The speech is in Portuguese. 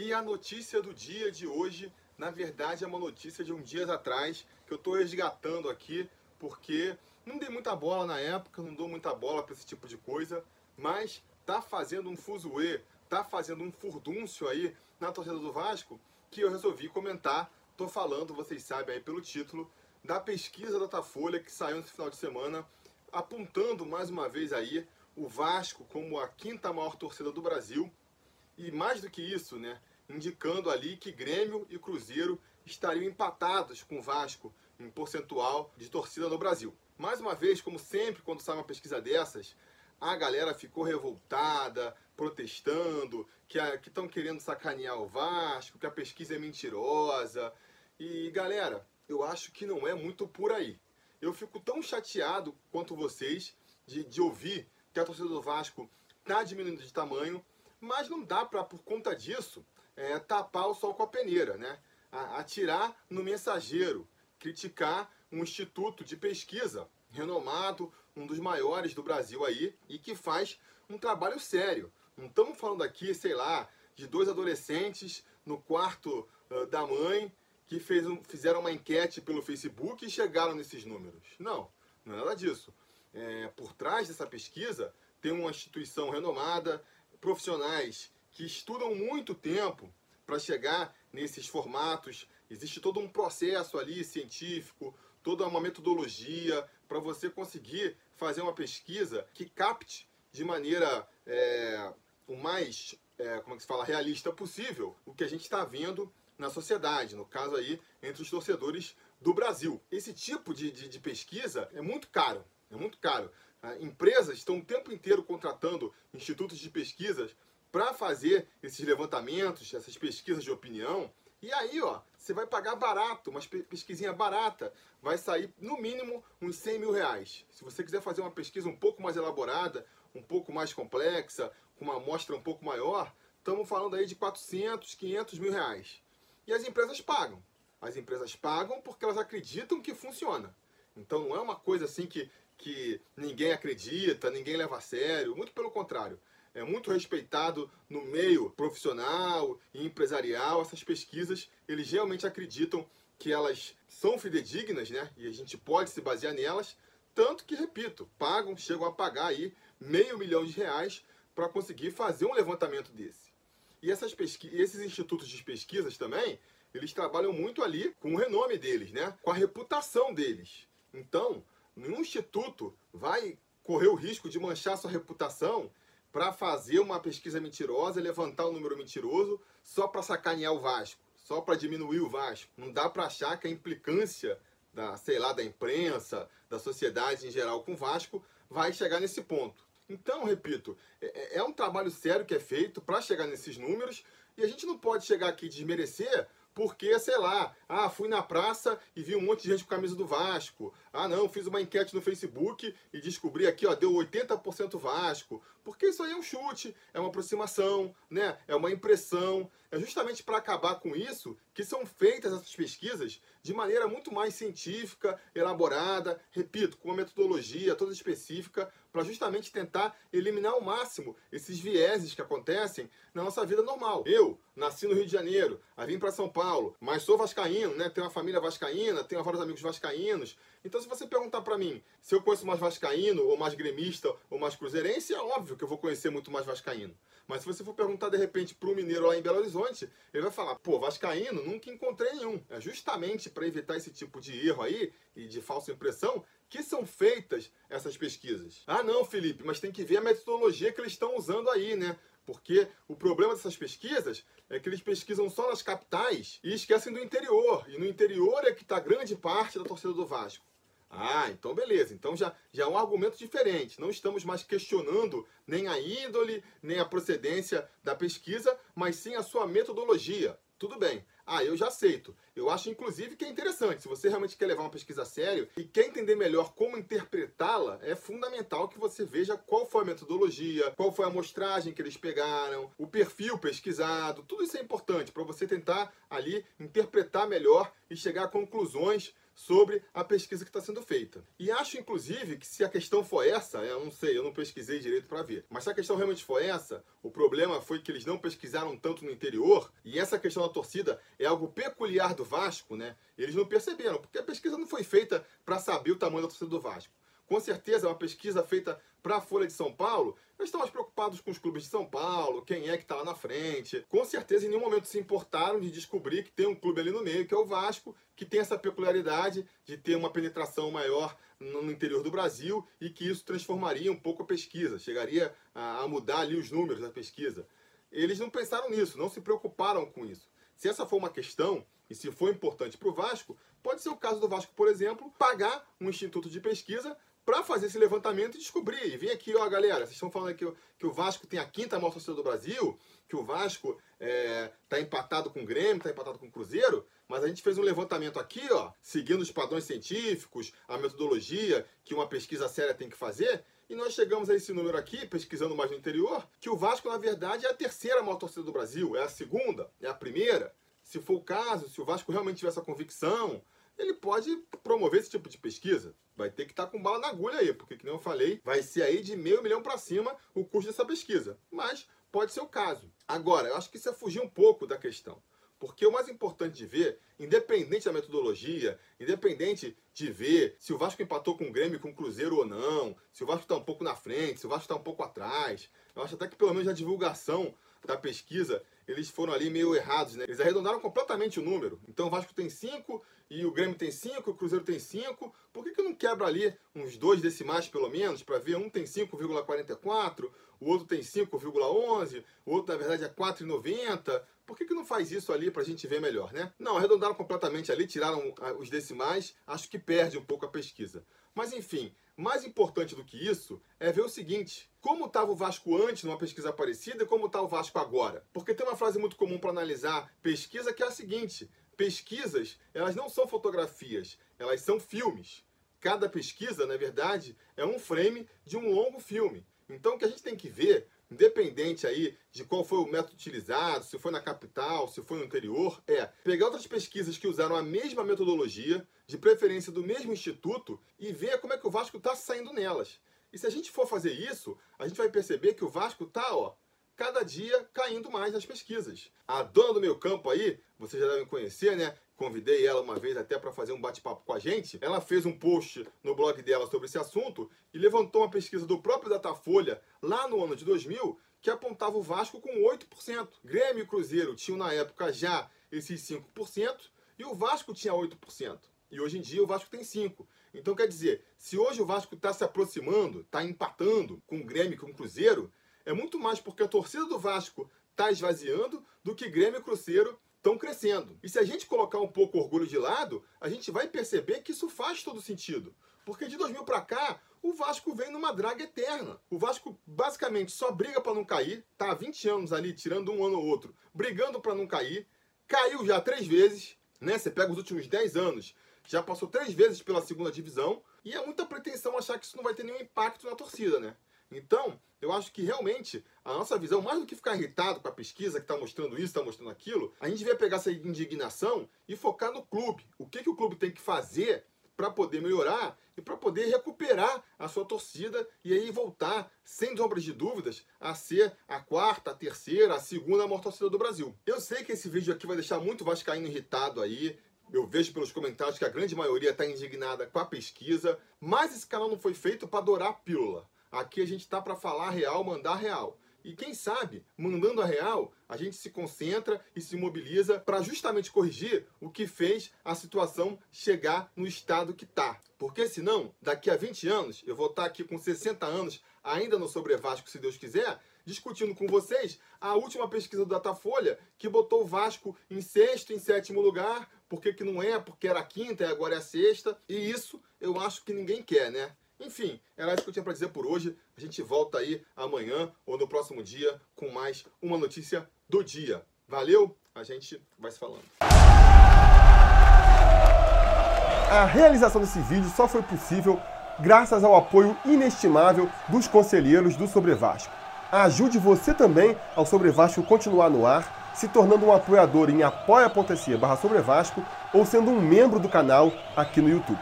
E a notícia do dia de hoje, na verdade, é uma notícia de um dia atrás, que eu estou resgatando aqui, porque não dei muita bola na época, não dou muita bola para esse tipo de coisa, mas tá fazendo um fuzuê, tá fazendo um furdúncio aí na torcida do Vasco, que eu resolvi comentar. Tô falando, vocês sabem aí pelo título, da pesquisa da Datafolha que saiu nesse final de semana, apontando mais uma vez aí o Vasco como a quinta maior torcida do Brasil. E mais do que isso, né, indicando ali que Grêmio e Cruzeiro estariam empatados com o Vasco em percentual de torcida no Brasil. Mais uma vez, como sempre, quando sai uma pesquisa dessas, a galera ficou revoltada, protestando, que estão que querendo sacanear o Vasco, que a pesquisa é mentirosa. E galera, eu acho que não é muito por aí. Eu fico tão chateado quanto vocês de, de ouvir que a torcida do Vasco está diminuindo de tamanho, mas não dá para, por conta disso, é, tapar o sol com a peneira, né? Atirar no mensageiro, criticar um instituto de pesquisa renomado, um dos maiores do Brasil aí, e que faz um trabalho sério. Não estamos falando aqui, sei lá, de dois adolescentes no quarto uh, da mãe que fez um, fizeram uma enquete pelo Facebook e chegaram nesses números. Não, não é nada disso. É, por trás dessa pesquisa tem uma instituição renomada, profissionais que estudam muito tempo para chegar nesses formatos. Existe todo um processo ali científico, toda uma metodologia para você conseguir fazer uma pesquisa que capte de maneira é, o mais, é, como é que se fala, realista possível o que a gente está vendo na sociedade, no caso aí, entre os torcedores do Brasil. Esse tipo de, de, de pesquisa é muito caro, é muito caro. Ah, empresas estão o tempo inteiro contratando institutos de pesquisas para fazer esses levantamentos, essas pesquisas de opinião. E aí, ó, você vai pagar barato, uma pesquisinha barata, vai sair no mínimo uns 100 mil reais. Se você quiser fazer uma pesquisa um pouco mais elaborada, um pouco mais complexa, com uma amostra um pouco maior, estamos falando aí de 400, 500 mil reais. E as empresas pagam. As empresas pagam porque elas acreditam que funciona. Então não é uma coisa assim que, que ninguém acredita, ninguém leva a sério. Muito pelo contrário. É muito respeitado no meio profissional e empresarial. Essas pesquisas, eles realmente acreditam que elas são fidedignas, né? E a gente pode se basear nelas. Tanto que, repito, pagam, chegam a pagar aí meio milhão de reais para conseguir fazer um levantamento desse. E essas pesqui esses institutos de pesquisas também, eles trabalham muito ali com o renome deles, né? com a reputação deles. Então, nenhum instituto vai correr o risco de manchar sua reputação para fazer uma pesquisa mentirosa, levantar um número mentiroso só para sacanear o Vasco, só para diminuir o Vasco. Não dá para achar que a implicância da, sei lá, da imprensa, da sociedade em geral com o Vasco vai chegar nesse ponto. Então, repito, é, é, é um trabalho sério que é feito para chegar nesses números e a gente não pode chegar aqui e desmerecer porque, sei lá, ah, fui na praça e vi um monte de gente com camisa do Vasco. Ah, não, fiz uma enquete no Facebook e descobri aqui, ó, deu 80% Vasco. Porque isso aí é um chute, é uma aproximação, né? É uma impressão. É justamente para acabar com isso que são feitas essas pesquisas de maneira muito mais científica, elaborada, repito, com uma metodologia toda específica, para justamente tentar eliminar ao máximo esses vieses que acontecem na nossa vida normal. Eu nasci no Rio de Janeiro, aí vim para São Paulo, mas sou vascaíno, né? Tenho uma família vascaína, tenho vários amigos vascaínos. Então, se você perguntar para mim se eu conheço mais vascaíno, ou mais gremista, ou mais cruzeirense, é óbvio que eu vou conhecer muito mais vascaíno. Mas se você for perguntar de repente para um mineiro lá em Belo Horizonte, ele vai falar: pô, vascaíno, nunca encontrei nenhum. É justamente para evitar esse tipo de erro aí e de falsa impressão que são feitas essas pesquisas. Ah, não, Felipe, mas tem que ver a metodologia que eles estão usando aí, né? Porque o problema dessas pesquisas é que eles pesquisam só nas capitais e esquecem do interior. E no interior é que está grande parte da torcida do Vasco. Ah, então beleza. Então já, já é um argumento diferente. Não estamos mais questionando nem a índole, nem a procedência da pesquisa, mas sim a sua metodologia. Tudo bem. Ah, eu já aceito. Eu acho, inclusive, que é interessante. Se você realmente quer levar uma pesquisa a sério e quer entender melhor como interpretá-la, é fundamental que você veja qual foi a metodologia, qual foi a amostragem que eles pegaram, o perfil pesquisado. Tudo isso é importante para você tentar ali interpretar melhor e chegar a conclusões sobre a pesquisa que está sendo feita. E acho, inclusive, que se a questão for essa, eu não sei, eu não pesquisei direito para ver, mas se a questão realmente for essa, o problema foi que eles não pesquisaram tanto no interior, e essa questão da torcida é algo peculiar do Vasco, né? Eles não perceberam, porque a pesquisa não foi feita para saber o tamanho da torcida do Vasco. Com certeza, é uma pesquisa feita para a Folha de São Paulo, eles estão mais preocupados com os clubes de São Paulo, quem é que está lá na frente. Com certeza, em nenhum momento se importaram de descobrir que tem um clube ali no meio, que é o Vasco, que tem essa peculiaridade de ter uma penetração maior no interior do Brasil e que isso transformaria um pouco a pesquisa, chegaria a, mudar ali os números da pesquisa. Eles não pensaram nisso, não se preocuparam com isso. Se essa for uma questão, e se for importante para o Vasco, pode ser o caso do Vasco, por exemplo, pagar um instituto de pesquisa para fazer esse levantamento e descobrir. E vem aqui, ó, galera, vocês estão falando que, que o Vasco tem a quinta maior torcida do Brasil, que o Vasco está é, empatado com o Grêmio, está empatado com o Cruzeiro, mas a gente fez um levantamento aqui, ó, seguindo os padrões científicos, a metodologia que uma pesquisa séria tem que fazer, e nós chegamos a esse número aqui, pesquisando mais no interior, que o Vasco, na verdade, é a terceira maior torcida do Brasil, é a segunda, é a primeira. Se for o caso, se o Vasco realmente tiver essa convicção, ele pode promover esse tipo de pesquisa. Vai ter que estar tá com bala na agulha aí, porque, como eu falei, vai ser aí de meio milhão para cima o custo dessa pesquisa. Mas pode ser o caso. Agora, eu acho que isso é fugir um pouco da questão. Porque o mais importante de ver, independente da metodologia, independente de ver se o Vasco empatou com o Grêmio com o Cruzeiro ou não, se o Vasco está um pouco na frente, se o Vasco está um pouco atrás, eu acho até que pelo menos na divulgação da pesquisa eles foram ali meio errados, né? Eles arredondaram completamente o número. Então o Vasco tem 5 e o Grêmio tem 5, o Cruzeiro tem 5. Por que, que não quebra ali uns dois decimais pelo menos para ver um tem 5,44, o outro tem 5,11, o outro na verdade é 4,90? Por que, que não faz isso ali para a gente ver melhor, né? Não, arredondaram completamente ali, tiraram ah, os decimais, acho que perde um pouco a pesquisa. Mas enfim, mais importante do que isso é ver o seguinte: como estava o Vasco antes numa pesquisa parecida e como está o Vasco agora? Porque tem uma frase muito comum para analisar pesquisa que é a seguinte: pesquisas, elas não são fotografias, elas são filmes. Cada pesquisa, na verdade, é um frame de um longo filme. Então o que a gente tem que ver independente aí de qual foi o método utilizado, se foi na capital, se foi no interior, é pegar outras pesquisas que usaram a mesma metodologia, de preferência do mesmo instituto, e ver como é que o Vasco está saindo nelas. E se a gente for fazer isso, a gente vai perceber que o Vasco está, ó, cada dia caindo mais nas pesquisas. A dona do meu campo aí, vocês já devem conhecer, né? convidei ela uma vez até para fazer um bate-papo com a gente. Ela fez um post no blog dela sobre esse assunto e levantou uma pesquisa do próprio Datafolha lá no ano de 2000 que apontava o Vasco com 8%. Grêmio e Cruzeiro tinham na época já esses 5% e o Vasco tinha 8%. E hoje em dia o Vasco tem 5%. Então quer dizer, se hoje o Vasco está se aproximando, está empatando com o Grêmio e com o Cruzeiro, é muito mais porque a torcida do Vasco está esvaziando do que Grêmio e Cruzeiro estão crescendo. E se a gente colocar um pouco o orgulho de lado, a gente vai perceber que isso faz todo sentido. Porque de 2000 para cá, o Vasco vem numa draga eterna. O Vasco basicamente só briga para não cair, tá há 20 anos ali, tirando um ano ou outro, brigando para não cair. Caiu já três vezes, né? Você pega os últimos 10 anos, já passou três vezes pela segunda divisão, e é muita pretensão achar que isso não vai ter nenhum impacto na torcida, né? Então, eu acho que realmente a nossa visão, mais do que ficar irritado com a pesquisa que está mostrando isso, está mostrando aquilo, a gente vai pegar essa indignação e focar no clube. O que, que o clube tem que fazer para poder melhorar e para poder recuperar a sua torcida e aí voltar, sem sombras de dúvidas, a ser a quarta, a terceira, a segunda maior torcida do Brasil. Eu sei que esse vídeo aqui vai deixar muito vascaíno irritado aí, eu vejo pelos comentários que a grande maioria está indignada com a pesquisa, mas esse canal não foi feito para adorar a pílula. Aqui a gente está para falar real, mandar real. E quem sabe, mandando a real, a gente se concentra e se mobiliza para justamente corrigir o que fez a situação chegar no estado que está. Porque senão, daqui a 20 anos, eu vou estar tá aqui com 60 anos, ainda no Sobre Vasco, se Deus quiser, discutindo com vocês a última pesquisa do Datafolha, que botou o Vasco em sexto, em sétimo lugar, porque que não é, porque era quinta e agora é a sexta. E isso eu acho que ninguém quer, né? Enfim, era isso que eu tinha para dizer por hoje. A gente volta aí amanhã ou no próximo dia com mais uma notícia do dia. Valeu, a gente vai se falando. A realização desse vídeo só foi possível graças ao apoio inestimável dos conselheiros do Sobre Vasco. Ajude você também ao Sobre Vasco continuar no ar se tornando um apoiador em apoia.se barra ou sendo um membro do canal aqui no YouTube.